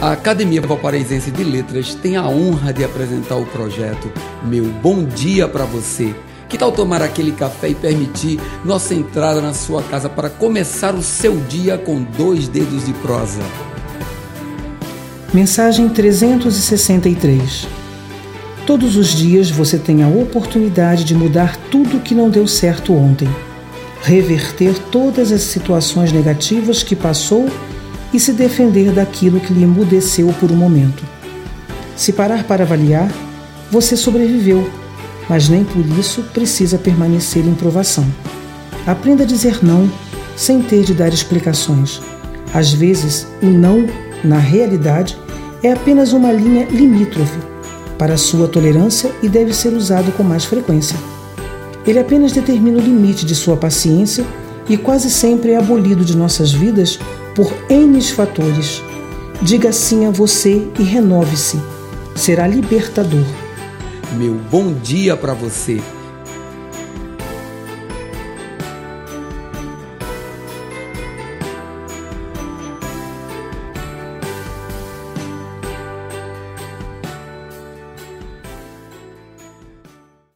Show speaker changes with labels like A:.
A: A Academia Valparaísense de Letras tem a honra de apresentar o projeto Meu Bom Dia para Você. Que tal tomar aquele café e permitir nossa entrada na sua casa para começar o seu dia com dois dedos de prosa?
B: Mensagem 363 Todos os dias você tem a oportunidade de mudar tudo que não deu certo ontem, reverter todas as situações negativas que passou e se defender daquilo que lhe emudeceu por um momento. Se parar para avaliar, você sobreviveu, mas nem por isso precisa permanecer em provação. Aprenda a dizer não sem ter de dar explicações. Às vezes, o não, na realidade, é apenas uma linha limítrofe para sua tolerância e deve ser usado com mais frequência. Ele apenas determina o limite de sua paciência e quase sempre é abolido de nossas vidas por N fatores. Diga sim a você e renove-se. Será libertador.
A: Meu bom dia para você